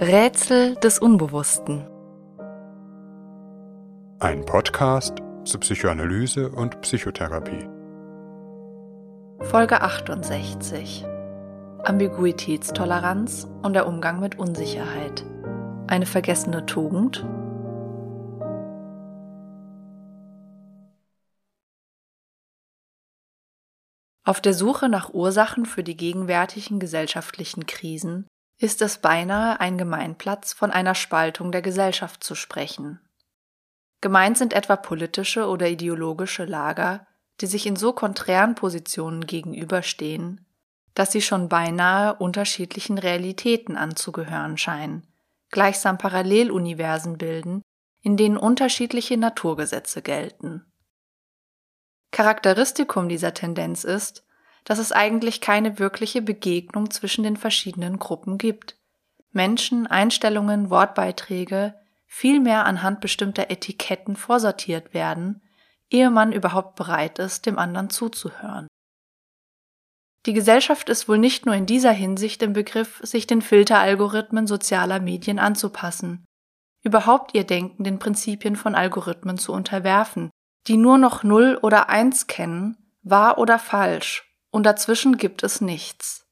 Rätsel des Unbewussten. Ein Podcast zur Psychoanalyse und Psychotherapie. Folge 68. Ambiguitätstoleranz und der Umgang mit Unsicherheit. Eine vergessene Tugend? Auf der Suche nach Ursachen für die gegenwärtigen gesellschaftlichen Krisen ist es beinahe ein Gemeinplatz, von einer Spaltung der Gesellschaft zu sprechen. Gemeint sind etwa politische oder ideologische Lager, die sich in so konträren Positionen gegenüberstehen, dass sie schon beinahe unterschiedlichen Realitäten anzugehören scheinen, gleichsam Paralleluniversen bilden, in denen unterschiedliche Naturgesetze gelten. Charakteristikum dieser Tendenz ist, dass es eigentlich keine wirkliche Begegnung zwischen den verschiedenen Gruppen gibt. Menschen, Einstellungen, Wortbeiträge vielmehr anhand bestimmter Etiketten vorsortiert werden, ehe man überhaupt bereit ist, dem anderen zuzuhören. Die Gesellschaft ist wohl nicht nur in dieser Hinsicht im Begriff, sich den Filteralgorithmen sozialer Medien anzupassen, überhaupt ihr Denken den Prinzipien von Algorithmen zu unterwerfen, die nur noch Null oder Eins kennen, wahr oder falsch, und dazwischen gibt es nichts.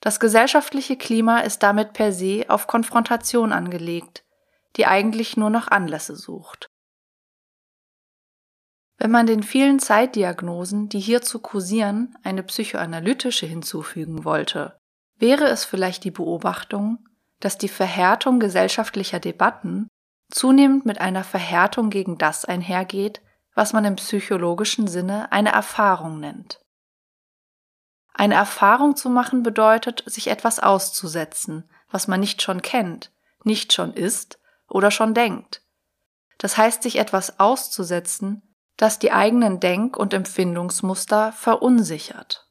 Das gesellschaftliche Klima ist damit per se auf Konfrontation angelegt, die eigentlich nur noch Anlässe sucht. Wenn man den vielen Zeitdiagnosen, die hierzu kursieren, eine psychoanalytische hinzufügen wollte, wäre es vielleicht die Beobachtung, dass die Verhärtung gesellschaftlicher Debatten zunehmend mit einer Verhärtung gegen das einhergeht, was man im psychologischen Sinne eine Erfahrung nennt. Eine Erfahrung zu machen bedeutet, sich etwas auszusetzen, was man nicht schon kennt, nicht schon ist oder schon denkt. Das heißt, sich etwas auszusetzen, das die eigenen Denk- und Empfindungsmuster verunsichert.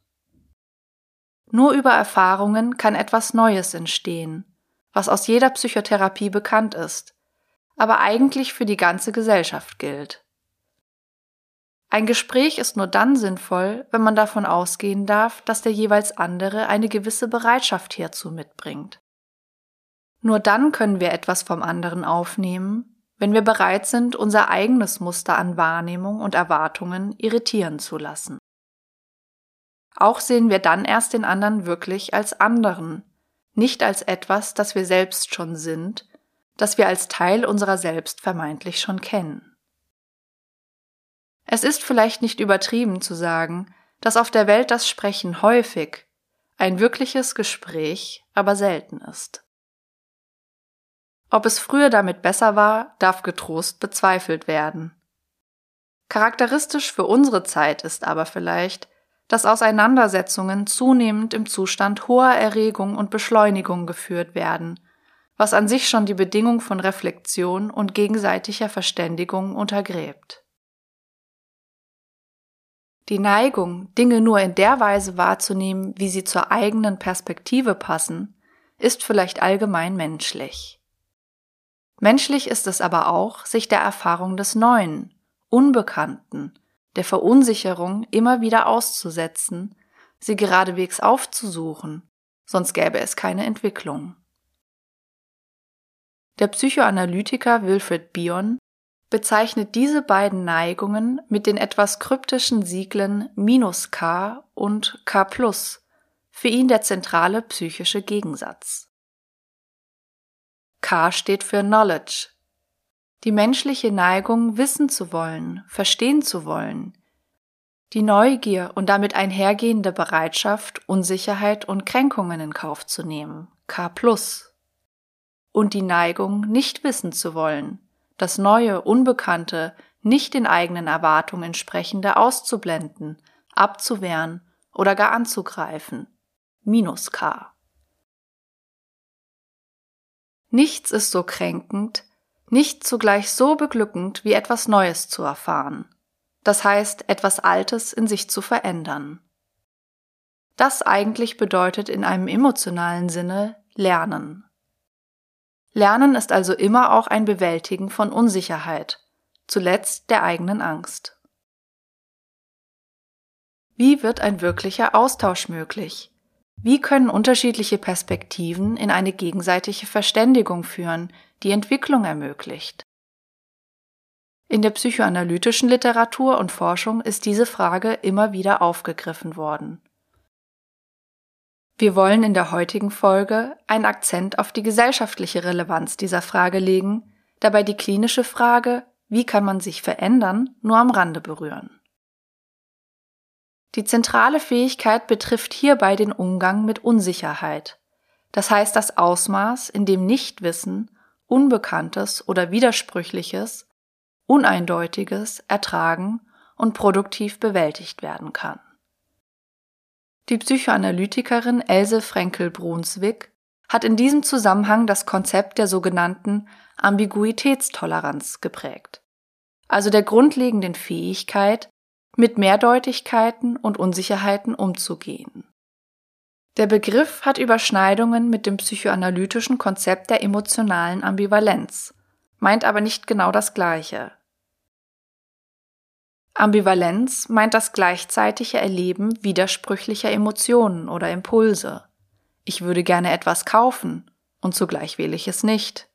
Nur über Erfahrungen kann etwas Neues entstehen, was aus jeder Psychotherapie bekannt ist, aber eigentlich für die ganze Gesellschaft gilt. Ein Gespräch ist nur dann sinnvoll, wenn man davon ausgehen darf, dass der jeweils andere eine gewisse Bereitschaft hierzu mitbringt. Nur dann können wir etwas vom anderen aufnehmen, wenn wir bereit sind, unser eigenes Muster an Wahrnehmung und Erwartungen irritieren zu lassen. Auch sehen wir dann erst den anderen wirklich als anderen, nicht als etwas, das wir selbst schon sind, das wir als Teil unserer selbst vermeintlich schon kennen. Es ist vielleicht nicht übertrieben zu sagen, dass auf der Welt das Sprechen häufig, ein wirkliches Gespräch aber selten ist. Ob es früher damit besser war, darf getrost bezweifelt werden. Charakteristisch für unsere Zeit ist aber vielleicht, dass Auseinandersetzungen zunehmend im Zustand hoher Erregung und Beschleunigung geführt werden, was an sich schon die Bedingung von Reflexion und gegenseitiger Verständigung untergräbt. Die Neigung, Dinge nur in der Weise wahrzunehmen, wie sie zur eigenen Perspektive passen, ist vielleicht allgemein menschlich. Menschlich ist es aber auch, sich der Erfahrung des Neuen, Unbekannten, der Verunsicherung immer wieder auszusetzen, sie geradewegs aufzusuchen, sonst gäbe es keine Entwicklung. Der Psychoanalytiker Wilfred Bion bezeichnet diese beiden Neigungen mit den etwas kryptischen Siegeln -k und K+, für ihn der zentrale psychische Gegensatz. K steht für Knowledge, die menschliche Neigung, wissen zu wollen, verstehen zu wollen, die Neugier und damit einhergehende Bereitschaft, Unsicherheit und Kränkungen in Kauf zu nehmen, K+, und die Neigung, nicht wissen zu wollen, das Neue, Unbekannte, nicht den eigenen Erwartungen entsprechende auszublenden, abzuwehren oder gar anzugreifen. Minus K. Nichts ist so kränkend, nicht zugleich so beglückend, wie etwas Neues zu erfahren. Das heißt, etwas Altes in sich zu verändern. Das eigentlich bedeutet in einem emotionalen Sinne Lernen. Lernen ist also immer auch ein Bewältigen von Unsicherheit, zuletzt der eigenen Angst. Wie wird ein wirklicher Austausch möglich? Wie können unterschiedliche Perspektiven in eine gegenseitige Verständigung führen, die Entwicklung ermöglicht? In der psychoanalytischen Literatur und Forschung ist diese Frage immer wieder aufgegriffen worden. Wir wollen in der heutigen Folge einen Akzent auf die gesellschaftliche Relevanz dieser Frage legen, dabei die klinische Frage, wie kann man sich verändern, nur am Rande berühren. Die zentrale Fähigkeit betrifft hierbei den Umgang mit Unsicherheit, das heißt das Ausmaß, in dem Nichtwissen, Unbekanntes oder Widersprüchliches, Uneindeutiges ertragen und produktiv bewältigt werden kann. Die Psychoanalytikerin Else Frenkel-Brunswick hat in diesem Zusammenhang das Konzept der sogenannten Ambiguitätstoleranz geprägt, also der grundlegenden Fähigkeit, mit Mehrdeutigkeiten und Unsicherheiten umzugehen. Der Begriff hat Überschneidungen mit dem psychoanalytischen Konzept der emotionalen Ambivalenz, meint aber nicht genau das Gleiche. Ambivalenz meint das gleichzeitige Erleben widersprüchlicher Emotionen oder Impulse. Ich würde gerne etwas kaufen und zugleich will ich es nicht.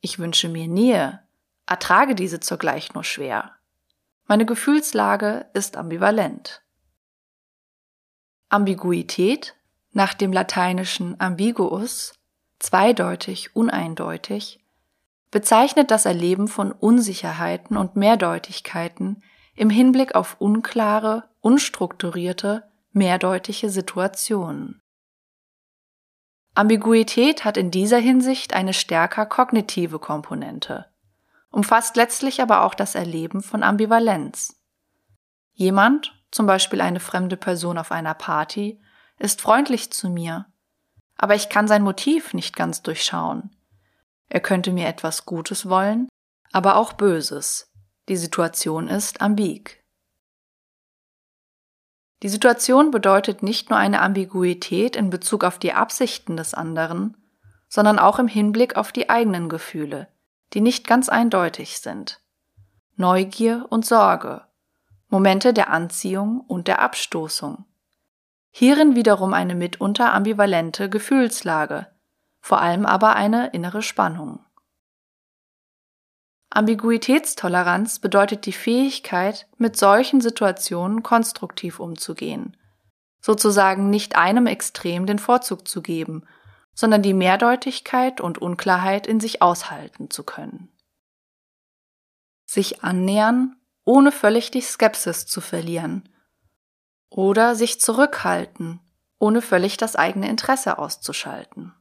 Ich wünsche mir Nähe, ertrage diese zugleich nur schwer. Meine Gefühlslage ist ambivalent. Ambiguität, nach dem lateinischen ambiguus, zweideutig, uneindeutig, bezeichnet das Erleben von Unsicherheiten und Mehrdeutigkeiten im Hinblick auf unklare, unstrukturierte, mehrdeutige Situationen. Ambiguität hat in dieser Hinsicht eine stärker kognitive Komponente, umfasst letztlich aber auch das Erleben von Ambivalenz. Jemand, zum Beispiel eine fremde Person auf einer Party, ist freundlich zu mir, aber ich kann sein Motiv nicht ganz durchschauen. Er könnte mir etwas Gutes wollen, aber auch Böses. Die Situation ist ambig. Die Situation bedeutet nicht nur eine Ambiguität in Bezug auf die Absichten des anderen, sondern auch im Hinblick auf die eigenen Gefühle, die nicht ganz eindeutig sind. Neugier und Sorge, Momente der Anziehung und der Abstoßung. Hierin wiederum eine mitunter ambivalente Gefühlslage, vor allem aber eine innere Spannung. Ambiguitätstoleranz bedeutet die Fähigkeit, mit solchen Situationen konstruktiv umzugehen, sozusagen nicht einem Extrem den Vorzug zu geben, sondern die Mehrdeutigkeit und Unklarheit in sich aushalten zu können. Sich annähern, ohne völlig die Skepsis zu verlieren, oder sich zurückhalten, ohne völlig das eigene Interesse auszuschalten.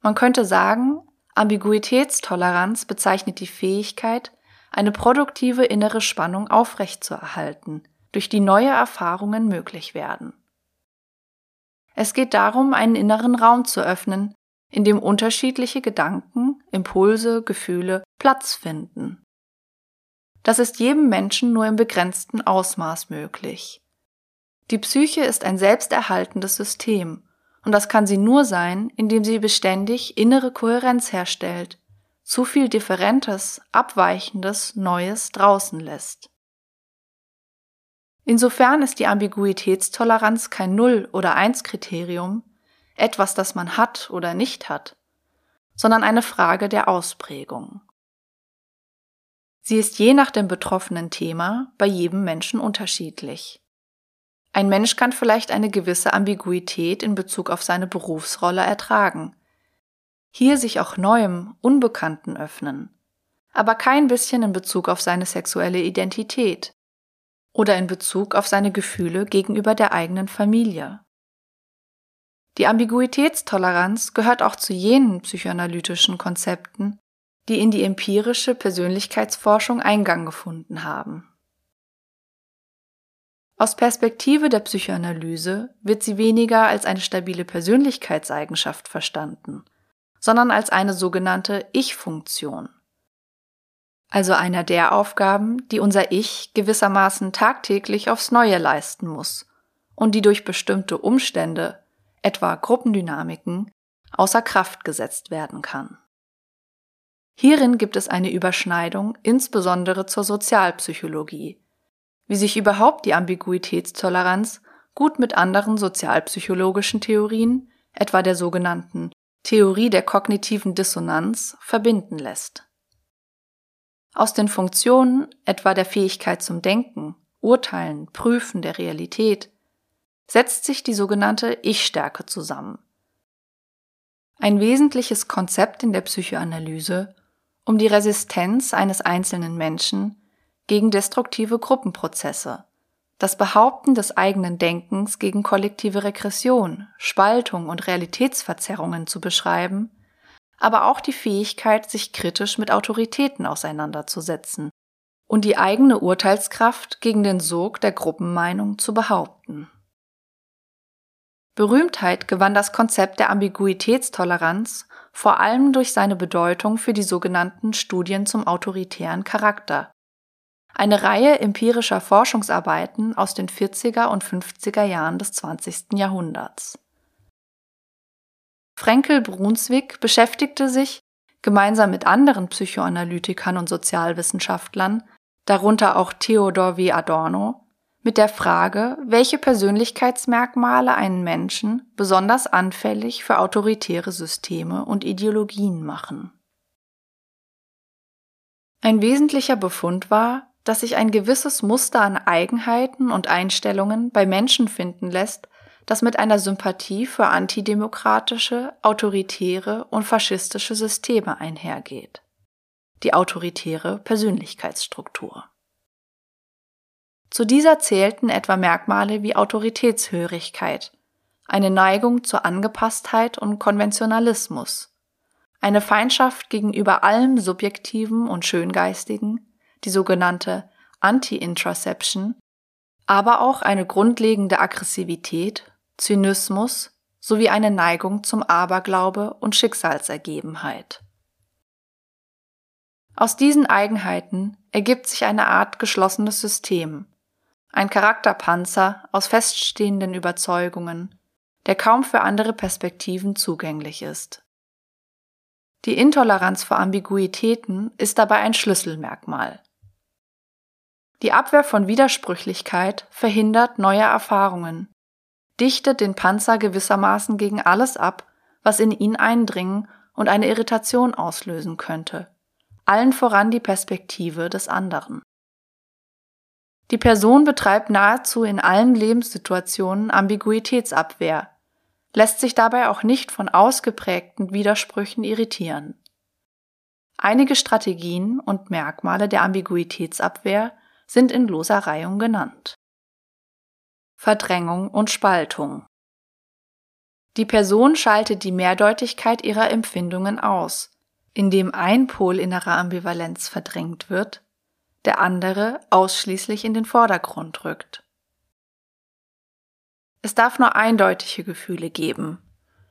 Man könnte sagen, Ambiguitätstoleranz bezeichnet die Fähigkeit, eine produktive innere Spannung aufrechtzuerhalten, durch die neue Erfahrungen möglich werden. Es geht darum, einen inneren Raum zu öffnen, in dem unterschiedliche Gedanken, Impulse, Gefühle Platz finden. Das ist jedem Menschen nur im begrenzten Ausmaß möglich. Die Psyche ist ein selbsterhaltendes System und das kann sie nur sein, indem sie beständig innere Kohärenz herstellt, zu viel Differentes, Abweichendes, Neues draußen lässt. Insofern ist die Ambiguitätstoleranz kein Null- oder Eins-Kriterium, etwas, das man hat oder nicht hat, sondern eine Frage der Ausprägung. Sie ist je nach dem betroffenen Thema bei jedem Menschen unterschiedlich. Ein Mensch kann vielleicht eine gewisse Ambiguität in Bezug auf seine Berufsrolle ertragen. Hier sich auch neuem, Unbekannten öffnen. Aber kein bisschen in Bezug auf seine sexuelle Identität oder in Bezug auf seine Gefühle gegenüber der eigenen Familie. Die Ambiguitätstoleranz gehört auch zu jenen psychoanalytischen Konzepten, die in die empirische Persönlichkeitsforschung Eingang gefunden haben. Aus Perspektive der Psychoanalyse wird sie weniger als eine stabile Persönlichkeitseigenschaft verstanden, sondern als eine sogenannte Ich-Funktion. Also einer der Aufgaben, die unser Ich gewissermaßen tagtäglich aufs Neue leisten muss und die durch bestimmte Umstände, etwa Gruppendynamiken, außer Kraft gesetzt werden kann. Hierin gibt es eine Überschneidung insbesondere zur Sozialpsychologie, wie sich überhaupt die Ambiguitätstoleranz gut mit anderen sozialpsychologischen Theorien, etwa der sogenannten Theorie der kognitiven Dissonanz, verbinden lässt. Aus den Funktionen, etwa der Fähigkeit zum Denken, Urteilen, Prüfen der Realität, setzt sich die sogenannte Ich-Stärke zusammen. Ein wesentliches Konzept in der Psychoanalyse, um die Resistenz eines einzelnen Menschen gegen destruktive Gruppenprozesse, das Behaupten des eigenen Denkens gegen kollektive Regression, Spaltung und Realitätsverzerrungen zu beschreiben, aber auch die Fähigkeit, sich kritisch mit Autoritäten auseinanderzusetzen und die eigene Urteilskraft gegen den Sog der Gruppenmeinung zu behaupten. Berühmtheit gewann das Konzept der Ambiguitätstoleranz vor allem durch seine Bedeutung für die sogenannten Studien zum autoritären Charakter, eine Reihe empirischer Forschungsarbeiten aus den 40er und 50er Jahren des 20. Jahrhunderts. Frenkel Brunswick beschäftigte sich, gemeinsam mit anderen Psychoanalytikern und Sozialwissenschaftlern, darunter auch Theodor W. Adorno, mit der Frage, welche Persönlichkeitsmerkmale einen Menschen besonders anfällig für autoritäre Systeme und Ideologien machen. Ein wesentlicher Befund war, dass sich ein gewisses Muster an Eigenheiten und Einstellungen bei Menschen finden lässt, das mit einer Sympathie für antidemokratische, autoritäre und faschistische Systeme einhergeht. Die autoritäre Persönlichkeitsstruktur. Zu dieser zählten etwa Merkmale wie Autoritätshörigkeit, eine Neigung zur Angepasstheit und Konventionalismus, eine Feindschaft gegenüber allem Subjektiven und Schöngeistigen, die sogenannte Anti-Intraception, aber auch eine grundlegende Aggressivität, Zynismus sowie eine Neigung zum Aberglaube und Schicksalsergebenheit. Aus diesen Eigenheiten ergibt sich eine Art geschlossenes System, ein Charakterpanzer aus feststehenden Überzeugungen, der kaum für andere Perspektiven zugänglich ist. Die Intoleranz vor Ambiguitäten ist dabei ein Schlüsselmerkmal. Die Abwehr von Widersprüchlichkeit verhindert neue Erfahrungen, dichtet den Panzer gewissermaßen gegen alles ab, was in ihn eindringen und eine Irritation auslösen könnte, allen voran die Perspektive des anderen. Die Person betreibt nahezu in allen Lebenssituationen Ambiguitätsabwehr, lässt sich dabei auch nicht von ausgeprägten Widersprüchen irritieren. Einige Strategien und Merkmale der Ambiguitätsabwehr sind in loser Reihung genannt. Verdrängung und Spaltung. Die Person schaltet die Mehrdeutigkeit ihrer Empfindungen aus, indem ein Pol innerer Ambivalenz verdrängt wird, der andere ausschließlich in den Vordergrund rückt. Es darf nur eindeutige Gefühle geben.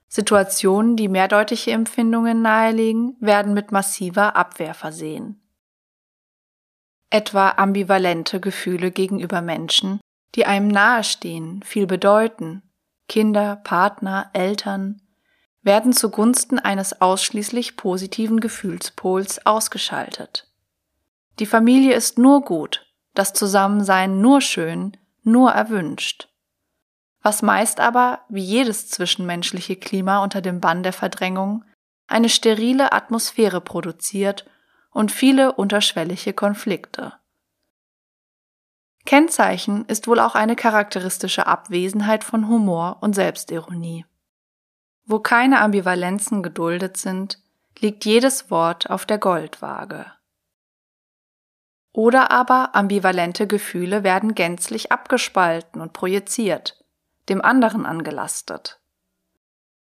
Situationen, die mehrdeutige Empfindungen nahelegen, werden mit massiver Abwehr versehen etwa ambivalente Gefühle gegenüber Menschen, die einem nahestehen, viel bedeuten, Kinder, Partner, Eltern, werden zugunsten eines ausschließlich positiven Gefühlspols ausgeschaltet. Die Familie ist nur gut, das Zusammensein nur schön, nur erwünscht. Was meist aber, wie jedes zwischenmenschliche Klima unter dem Bann der Verdrängung, eine sterile Atmosphäre produziert und viele unterschwellige Konflikte. Kennzeichen ist wohl auch eine charakteristische Abwesenheit von Humor und Selbstironie. Wo keine Ambivalenzen geduldet sind, liegt jedes Wort auf der Goldwaage. Oder aber ambivalente Gefühle werden gänzlich abgespalten und projiziert, dem anderen angelastet.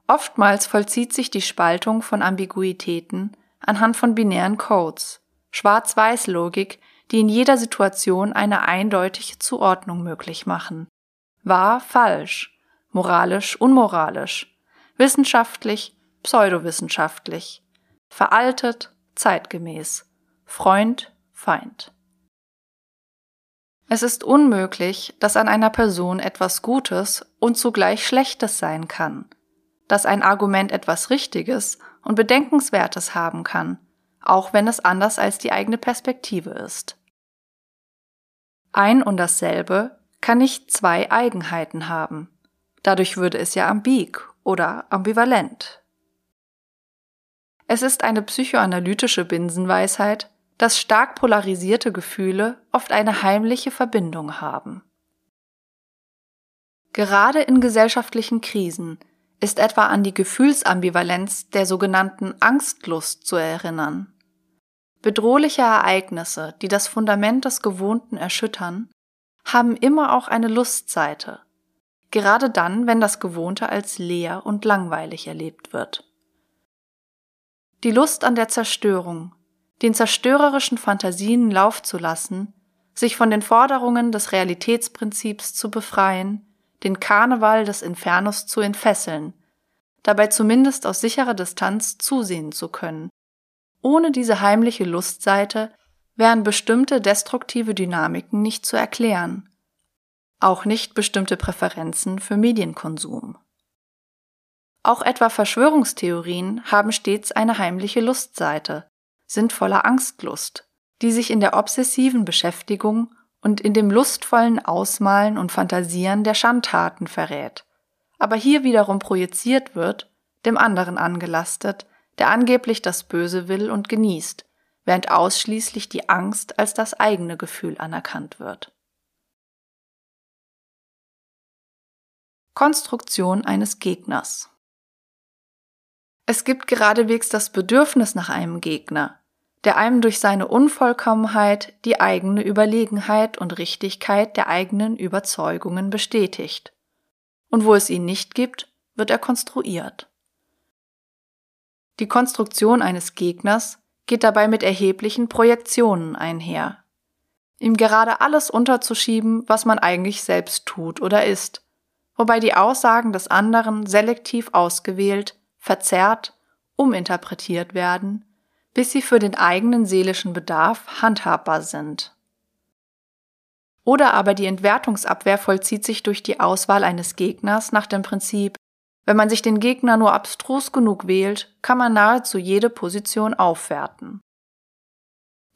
Oftmals vollzieht sich die Spaltung von Ambiguitäten anhand von binären Codes, Schwarz-Weiß-Logik, die in jeder Situation eine eindeutige Zuordnung möglich machen. Wahr, falsch, moralisch, unmoralisch, wissenschaftlich, pseudowissenschaftlich, veraltet, zeitgemäß, Freund, Feind. Es ist unmöglich, dass an einer Person etwas Gutes und zugleich Schlechtes sein kann, dass ein Argument etwas Richtiges und Bedenkenswertes haben kann, auch wenn es anders als die eigene Perspektive ist. Ein und dasselbe kann nicht zwei Eigenheiten haben. Dadurch würde es ja ambig oder ambivalent. Es ist eine psychoanalytische Binsenweisheit, dass stark polarisierte Gefühle oft eine heimliche Verbindung haben. Gerade in gesellschaftlichen Krisen ist etwa an die Gefühlsambivalenz der sogenannten Angstlust zu erinnern. Bedrohliche Ereignisse, die das Fundament des Gewohnten erschüttern, haben immer auch eine Lustseite, gerade dann, wenn das Gewohnte als leer und langweilig erlebt wird. Die Lust an der Zerstörung, den zerstörerischen Fantasien Lauf zu lassen, sich von den Forderungen des Realitätsprinzips zu befreien, den Karneval des Infernos zu entfesseln, dabei zumindest aus sicherer Distanz zusehen zu können. Ohne diese heimliche Lustseite wären bestimmte destruktive Dynamiken nicht zu erklären, auch nicht bestimmte Präferenzen für Medienkonsum. Auch etwa Verschwörungstheorien haben stets eine heimliche Lustseite, sind voller Angstlust, die sich in der obsessiven Beschäftigung und in dem lustvollen Ausmalen und Fantasieren der Schandtaten verrät, aber hier wiederum projiziert wird, dem anderen angelastet, der angeblich das Böse will und genießt, während ausschließlich die Angst als das eigene Gefühl anerkannt wird. Konstruktion eines Gegners Es gibt geradewegs das Bedürfnis nach einem Gegner, der einem durch seine Unvollkommenheit die eigene Überlegenheit und Richtigkeit der eigenen Überzeugungen bestätigt. Und wo es ihn nicht gibt, wird er konstruiert. Die Konstruktion eines Gegners geht dabei mit erheblichen Projektionen einher. Ihm gerade alles unterzuschieben, was man eigentlich selbst tut oder ist, wobei die Aussagen des anderen selektiv ausgewählt, verzerrt, uminterpretiert werden bis sie für den eigenen seelischen Bedarf handhabbar sind. Oder aber die Entwertungsabwehr vollzieht sich durch die Auswahl eines Gegners nach dem Prinzip, wenn man sich den Gegner nur abstrus genug wählt, kann man nahezu jede Position aufwerten.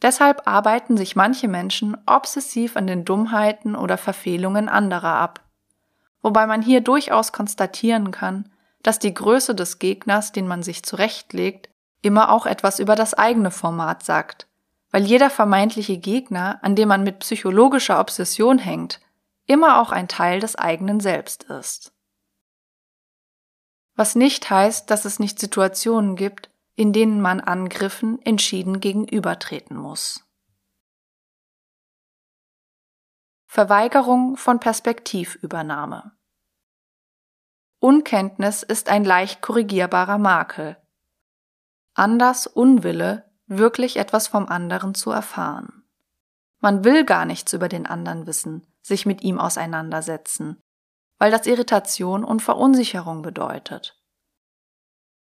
Deshalb arbeiten sich manche Menschen obsessiv an den Dummheiten oder Verfehlungen anderer ab, wobei man hier durchaus konstatieren kann, dass die Größe des Gegners, den man sich zurechtlegt, immer auch etwas über das eigene Format sagt, weil jeder vermeintliche Gegner, an dem man mit psychologischer Obsession hängt, immer auch ein Teil des eigenen Selbst ist. Was nicht heißt, dass es nicht Situationen gibt, in denen man Angriffen entschieden gegenübertreten muss. Verweigerung von Perspektivübernahme Unkenntnis ist ein leicht korrigierbarer Makel, Anders Unwille, wirklich etwas vom anderen zu erfahren. Man will gar nichts über den anderen wissen, sich mit ihm auseinandersetzen, weil das Irritation und Verunsicherung bedeutet.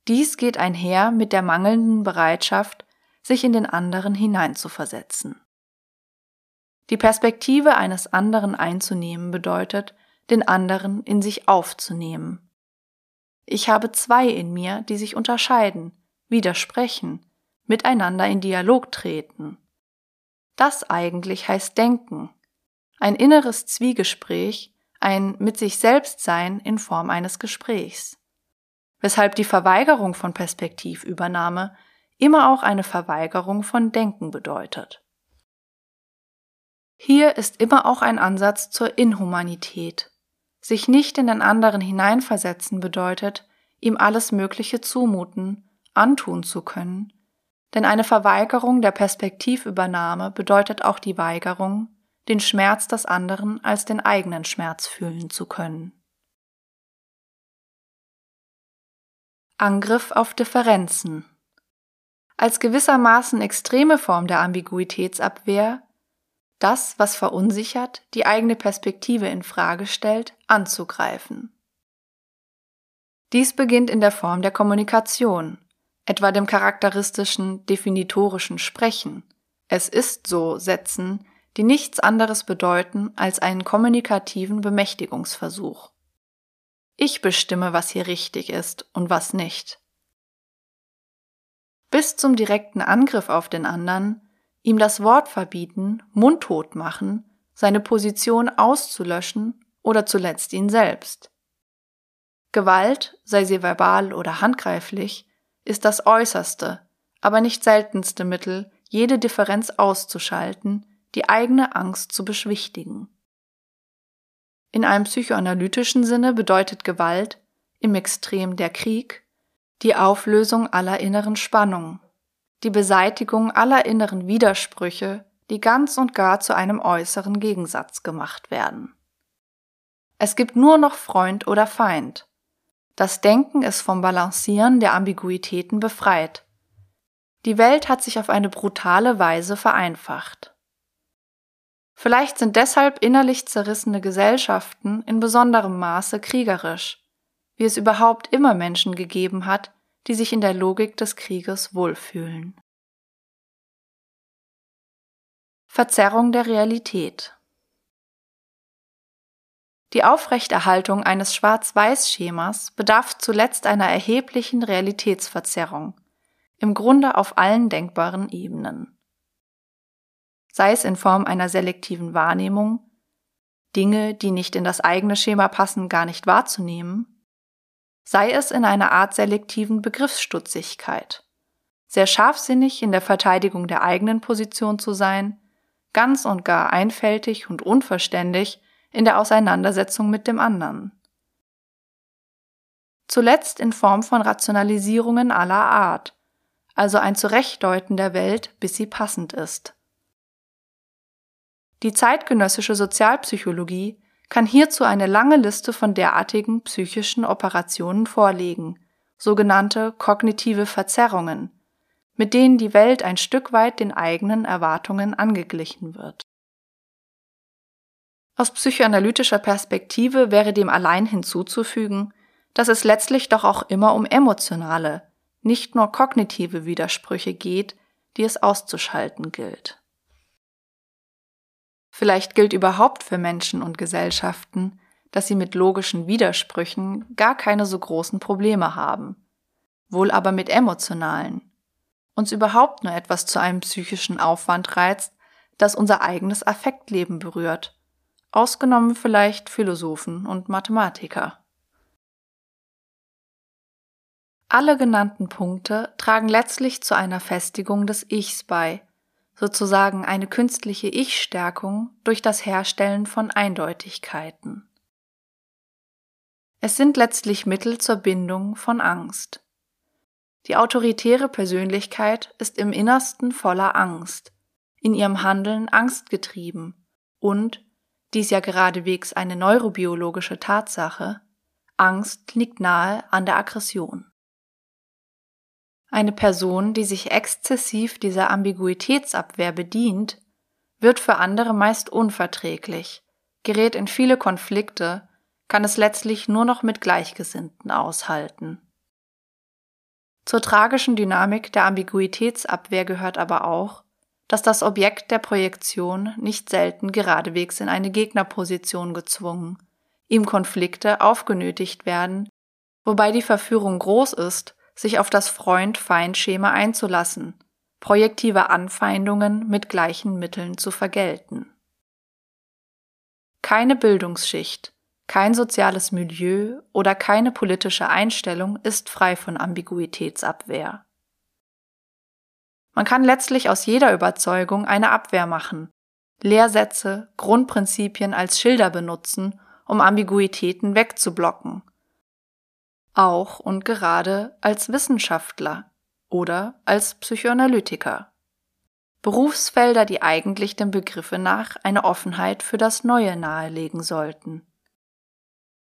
Dies geht einher mit der mangelnden Bereitschaft, sich in den anderen hineinzuversetzen. Die Perspektive eines anderen einzunehmen bedeutet, den anderen in sich aufzunehmen. Ich habe zwei in mir, die sich unterscheiden, widersprechen, miteinander in Dialog treten. Das eigentlich heißt Denken, ein inneres Zwiegespräch, ein mit sich selbst sein in Form eines Gesprächs. Weshalb die Verweigerung von Perspektivübernahme immer auch eine Verweigerung von Denken bedeutet. Hier ist immer auch ein Ansatz zur Inhumanität. Sich nicht in den anderen hineinversetzen bedeutet, ihm alles Mögliche zumuten antun zu können, denn eine Verweigerung der Perspektivübernahme bedeutet auch die Weigerung, den Schmerz des anderen als den eigenen Schmerz fühlen zu können. Angriff auf Differenzen als gewissermaßen extreme Form der Ambiguitätsabwehr, das, was verunsichert, die eigene Perspektive in Frage stellt, anzugreifen. Dies beginnt in der Form der Kommunikation, etwa dem charakteristischen definitorischen Sprechen. Es ist so Sätzen, die nichts anderes bedeuten als einen kommunikativen Bemächtigungsversuch. Ich bestimme, was hier richtig ist und was nicht. Bis zum direkten Angriff auf den anderen, ihm das Wort verbieten, mundtot machen, seine Position auszulöschen oder zuletzt ihn selbst. Gewalt, sei sie verbal oder handgreiflich, ist das äußerste, aber nicht seltenste Mittel, jede Differenz auszuschalten, die eigene Angst zu beschwichtigen. In einem psychoanalytischen Sinne bedeutet Gewalt, im Extrem der Krieg, die Auflösung aller inneren Spannungen, die Beseitigung aller inneren Widersprüche, die ganz und gar zu einem äußeren Gegensatz gemacht werden. Es gibt nur noch Freund oder Feind. Das Denken ist vom Balancieren der Ambiguitäten befreit. Die Welt hat sich auf eine brutale Weise vereinfacht. Vielleicht sind deshalb innerlich zerrissene Gesellschaften in besonderem Maße kriegerisch, wie es überhaupt immer Menschen gegeben hat, die sich in der Logik des Krieges wohlfühlen. Verzerrung der Realität Die Aufrechterhaltung eines Schwarz-Weiß-Schemas bedarf zuletzt einer erheblichen Realitätsverzerrung, im Grunde auf allen denkbaren Ebenen. Sei es in Form einer selektiven Wahrnehmung, Dinge, die nicht in das eigene Schema passen, gar nicht wahrzunehmen, sei es in einer Art selektiven Begriffsstutzigkeit, sehr scharfsinnig in der Verteidigung der eigenen Position zu sein, ganz und gar einfältig und unverständig in der Auseinandersetzung mit dem anderen. Zuletzt in Form von Rationalisierungen aller Art, also ein Zurechtdeuten der Welt, bis sie passend ist. Die zeitgenössische Sozialpsychologie kann hierzu eine lange Liste von derartigen psychischen Operationen vorlegen, sogenannte kognitive Verzerrungen, mit denen die Welt ein Stück weit den eigenen Erwartungen angeglichen wird. Aus psychoanalytischer Perspektive wäre dem allein hinzuzufügen, dass es letztlich doch auch immer um emotionale, nicht nur kognitive Widersprüche geht, die es auszuschalten gilt. Vielleicht gilt überhaupt für Menschen und Gesellschaften, dass sie mit logischen Widersprüchen gar keine so großen Probleme haben, wohl aber mit emotionalen, uns überhaupt nur etwas zu einem psychischen Aufwand reizt, das unser eigenes Affektleben berührt, ausgenommen vielleicht Philosophen und Mathematiker. Alle genannten Punkte tragen letztlich zu einer Festigung des Ichs bei, sozusagen eine künstliche Ich-Stärkung durch das Herstellen von Eindeutigkeiten. Es sind letztlich Mittel zur Bindung von Angst. Die autoritäre Persönlichkeit ist im Innersten voller Angst, in ihrem Handeln angstgetrieben und, dies ja geradewegs eine neurobiologische Tatsache, Angst liegt nahe an der Aggression. Eine Person, die sich exzessiv dieser Ambiguitätsabwehr bedient, wird für andere meist unverträglich, gerät in viele Konflikte, kann es letztlich nur noch mit Gleichgesinnten aushalten. Zur tragischen Dynamik der Ambiguitätsabwehr gehört aber auch, dass das Objekt der Projektion nicht selten geradewegs in eine Gegnerposition gezwungen, ihm Konflikte aufgenötigt werden, wobei die Verführung groß ist, sich auf das Freund-Feind-Schema einzulassen, projektive Anfeindungen mit gleichen Mitteln zu vergelten. Keine Bildungsschicht, kein soziales Milieu oder keine politische Einstellung ist frei von Ambiguitätsabwehr. Man kann letztlich aus jeder Überzeugung eine Abwehr machen, Lehrsätze, Grundprinzipien als Schilder benutzen, um Ambiguitäten wegzublocken auch und gerade als Wissenschaftler oder als Psychoanalytiker. Berufsfelder, die eigentlich dem Begriffe nach eine Offenheit für das Neue nahelegen sollten.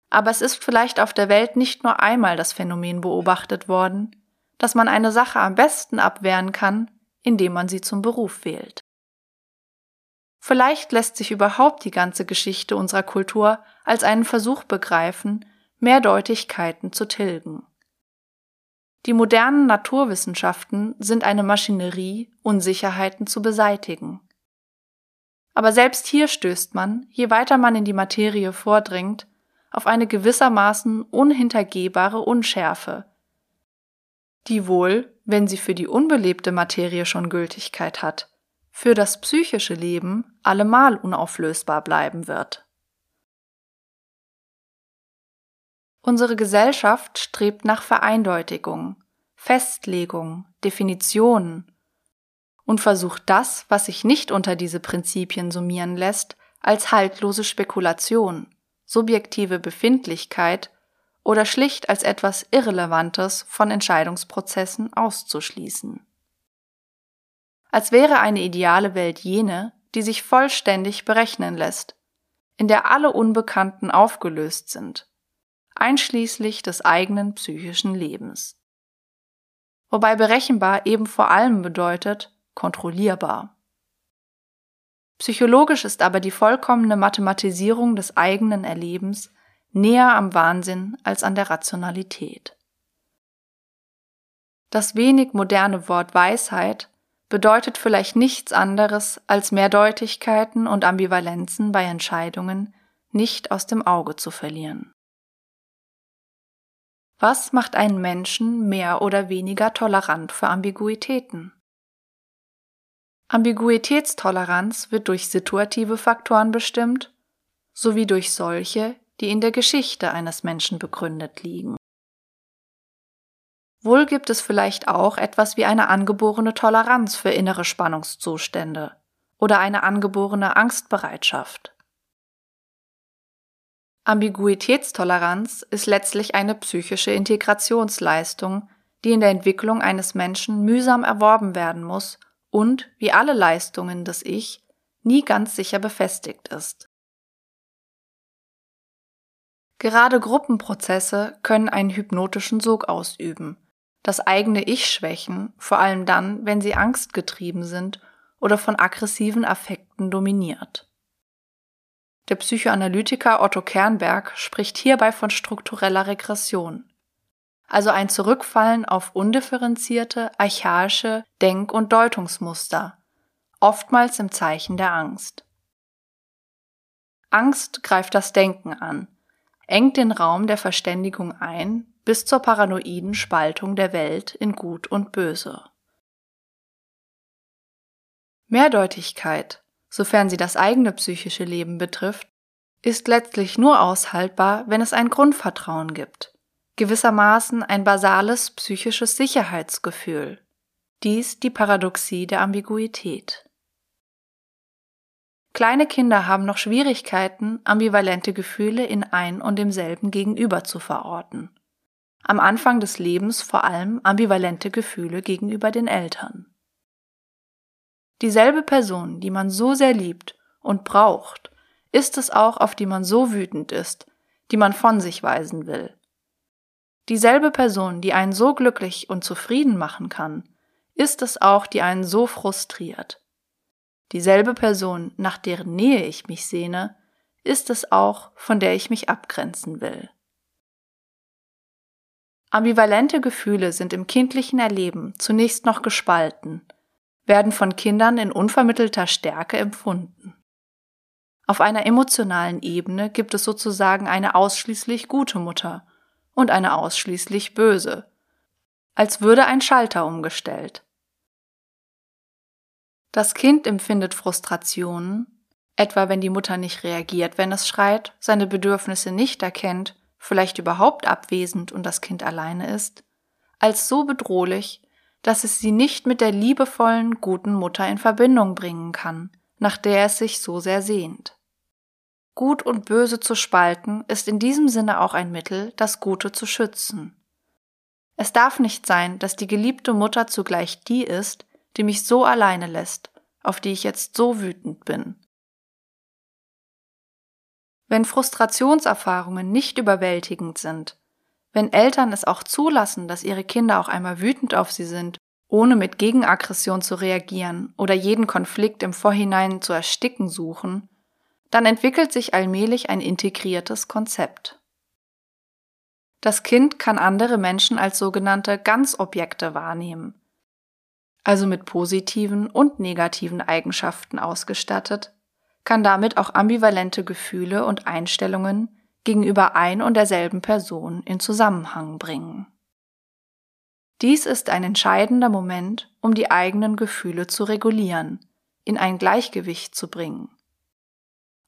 Aber es ist vielleicht auf der Welt nicht nur einmal das Phänomen beobachtet worden, dass man eine Sache am besten abwehren kann, indem man sie zum Beruf wählt. Vielleicht lässt sich überhaupt die ganze Geschichte unserer Kultur als einen Versuch begreifen, Mehrdeutigkeiten zu tilgen. Die modernen Naturwissenschaften sind eine Maschinerie, Unsicherheiten zu beseitigen. Aber selbst hier stößt man, je weiter man in die Materie vordringt, auf eine gewissermaßen unhintergehbare Unschärfe, die wohl, wenn sie für die unbelebte Materie schon Gültigkeit hat, für das psychische Leben allemal unauflösbar bleiben wird. Unsere Gesellschaft strebt nach Vereindeutigung, Festlegung, Definitionen und versucht das, was sich nicht unter diese Prinzipien summieren lässt, als haltlose Spekulation, subjektive Befindlichkeit oder schlicht als etwas Irrelevantes von Entscheidungsprozessen auszuschließen. Als wäre eine ideale Welt jene, die sich vollständig berechnen lässt, in der alle Unbekannten aufgelöst sind, einschließlich des eigenen psychischen Lebens. Wobei berechenbar eben vor allem bedeutet kontrollierbar. Psychologisch ist aber die vollkommene Mathematisierung des eigenen Erlebens näher am Wahnsinn als an der Rationalität. Das wenig moderne Wort Weisheit bedeutet vielleicht nichts anderes als Mehrdeutigkeiten und Ambivalenzen bei Entscheidungen nicht aus dem Auge zu verlieren. Was macht einen Menschen mehr oder weniger tolerant für Ambiguitäten? Ambiguitätstoleranz wird durch situative Faktoren bestimmt, sowie durch solche, die in der Geschichte eines Menschen begründet liegen. Wohl gibt es vielleicht auch etwas wie eine angeborene Toleranz für innere Spannungszustände oder eine angeborene Angstbereitschaft. Ambiguitätstoleranz ist letztlich eine psychische Integrationsleistung, die in der Entwicklung eines Menschen mühsam erworben werden muss und, wie alle Leistungen des Ich, nie ganz sicher befestigt ist. Gerade Gruppenprozesse können einen hypnotischen Sog ausüben, das eigene Ich schwächen, vor allem dann, wenn sie angstgetrieben sind oder von aggressiven Affekten dominiert. Der Psychoanalytiker Otto Kernberg spricht hierbei von struktureller Regression, also ein Zurückfallen auf undifferenzierte, archaische Denk- und Deutungsmuster, oftmals im Zeichen der Angst. Angst greift das Denken an, engt den Raum der Verständigung ein bis zur paranoiden Spaltung der Welt in Gut und Böse. Mehrdeutigkeit, sofern sie das eigene psychische Leben betrifft, ist letztlich nur aushaltbar, wenn es ein Grundvertrauen gibt, gewissermaßen ein basales psychisches Sicherheitsgefühl. Dies die Paradoxie der Ambiguität. Kleine Kinder haben noch Schwierigkeiten, ambivalente Gefühle in ein und demselben Gegenüber zu verorten. Am Anfang des Lebens vor allem ambivalente Gefühle gegenüber den Eltern. Dieselbe Person, die man so sehr liebt und braucht, ist es auch, auf die man so wütend ist, die man von sich weisen will. Dieselbe Person, die einen so glücklich und zufrieden machen kann, ist es auch, die einen so frustriert. Dieselbe Person, nach deren Nähe ich mich sehne, ist es auch, von der ich mich abgrenzen will. Ambivalente Gefühle sind im kindlichen Erleben zunächst noch gespalten, werden von Kindern in unvermittelter Stärke empfunden. Auf einer emotionalen Ebene gibt es sozusagen eine ausschließlich gute Mutter und eine ausschließlich böse, als würde ein Schalter umgestellt. Das Kind empfindet Frustrationen, etwa wenn die Mutter nicht reagiert, wenn es schreit, seine Bedürfnisse nicht erkennt, vielleicht überhaupt abwesend und das Kind alleine ist, als so bedrohlich, dass es sie nicht mit der liebevollen, guten Mutter in Verbindung bringen kann, nach der es sich so sehr sehnt. Gut und Böse zu spalten ist in diesem Sinne auch ein Mittel, das Gute zu schützen. Es darf nicht sein, dass die geliebte Mutter zugleich die ist, die mich so alleine lässt, auf die ich jetzt so wütend bin. Wenn Frustrationserfahrungen nicht überwältigend sind, wenn Eltern es auch zulassen, dass ihre Kinder auch einmal wütend auf sie sind, ohne mit Gegenaggression zu reagieren oder jeden Konflikt im Vorhinein zu ersticken suchen, dann entwickelt sich allmählich ein integriertes Konzept. Das Kind kann andere Menschen als sogenannte Ganzobjekte wahrnehmen, also mit positiven und negativen Eigenschaften ausgestattet, kann damit auch ambivalente Gefühle und Einstellungen gegenüber ein und derselben Person in Zusammenhang bringen. Dies ist ein entscheidender Moment, um die eigenen Gefühle zu regulieren, in ein Gleichgewicht zu bringen.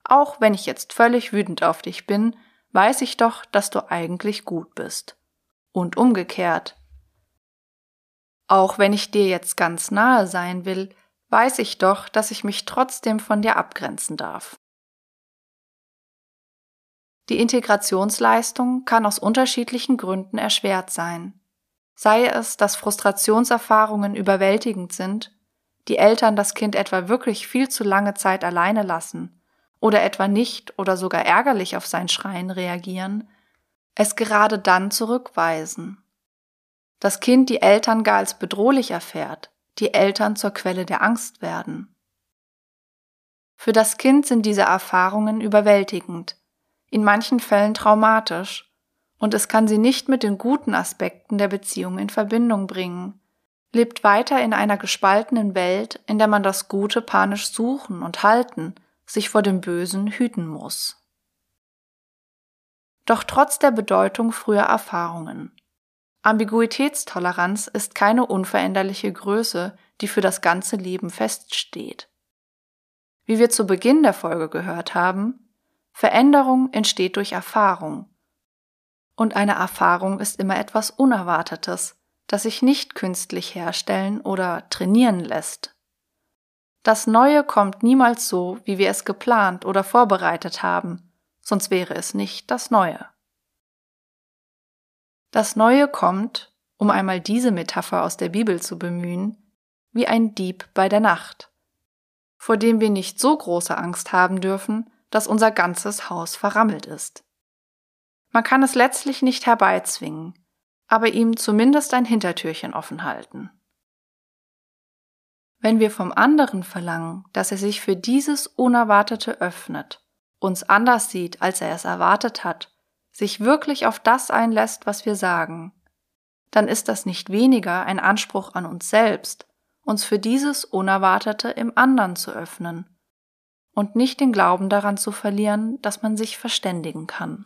Auch wenn ich jetzt völlig wütend auf dich bin, weiß ich doch, dass du eigentlich gut bist. Und umgekehrt. Auch wenn ich dir jetzt ganz nahe sein will, weiß ich doch, dass ich mich trotzdem von dir abgrenzen darf. Die Integrationsleistung kann aus unterschiedlichen Gründen erschwert sein. Sei es, dass Frustrationserfahrungen überwältigend sind, die Eltern das Kind etwa wirklich viel zu lange Zeit alleine lassen oder etwa nicht oder sogar ärgerlich auf sein Schreien reagieren, es gerade dann zurückweisen. Das Kind die Eltern gar als bedrohlich erfährt, die Eltern zur Quelle der Angst werden. Für das Kind sind diese Erfahrungen überwältigend, in manchen Fällen traumatisch, und es kann sie nicht mit den guten Aspekten der Beziehung in Verbindung bringen, lebt weiter in einer gespaltenen Welt, in der man das Gute panisch suchen und halten, sich vor dem Bösen hüten muss. Doch trotz der Bedeutung früher Erfahrungen. Ambiguitätstoleranz ist keine unveränderliche Größe, die für das ganze Leben feststeht. Wie wir zu Beginn der Folge gehört haben, Veränderung entsteht durch Erfahrung. Und eine Erfahrung ist immer etwas Unerwartetes, das sich nicht künstlich herstellen oder trainieren lässt. Das Neue kommt niemals so, wie wir es geplant oder vorbereitet haben, sonst wäre es nicht das Neue. Das Neue kommt, um einmal diese Metapher aus der Bibel zu bemühen, wie ein Dieb bei der Nacht, vor dem wir nicht so große Angst haben dürfen, dass unser ganzes Haus verrammelt ist. Man kann es letztlich nicht herbeizwingen, aber ihm zumindest ein Hintertürchen offen halten. Wenn wir vom anderen verlangen, dass er sich für dieses Unerwartete öffnet, uns anders sieht, als er es erwartet hat, sich wirklich auf das einlässt, was wir sagen, dann ist das nicht weniger ein Anspruch an uns selbst, uns für dieses Unerwartete im anderen zu öffnen und nicht den Glauben daran zu verlieren, dass man sich verständigen kann.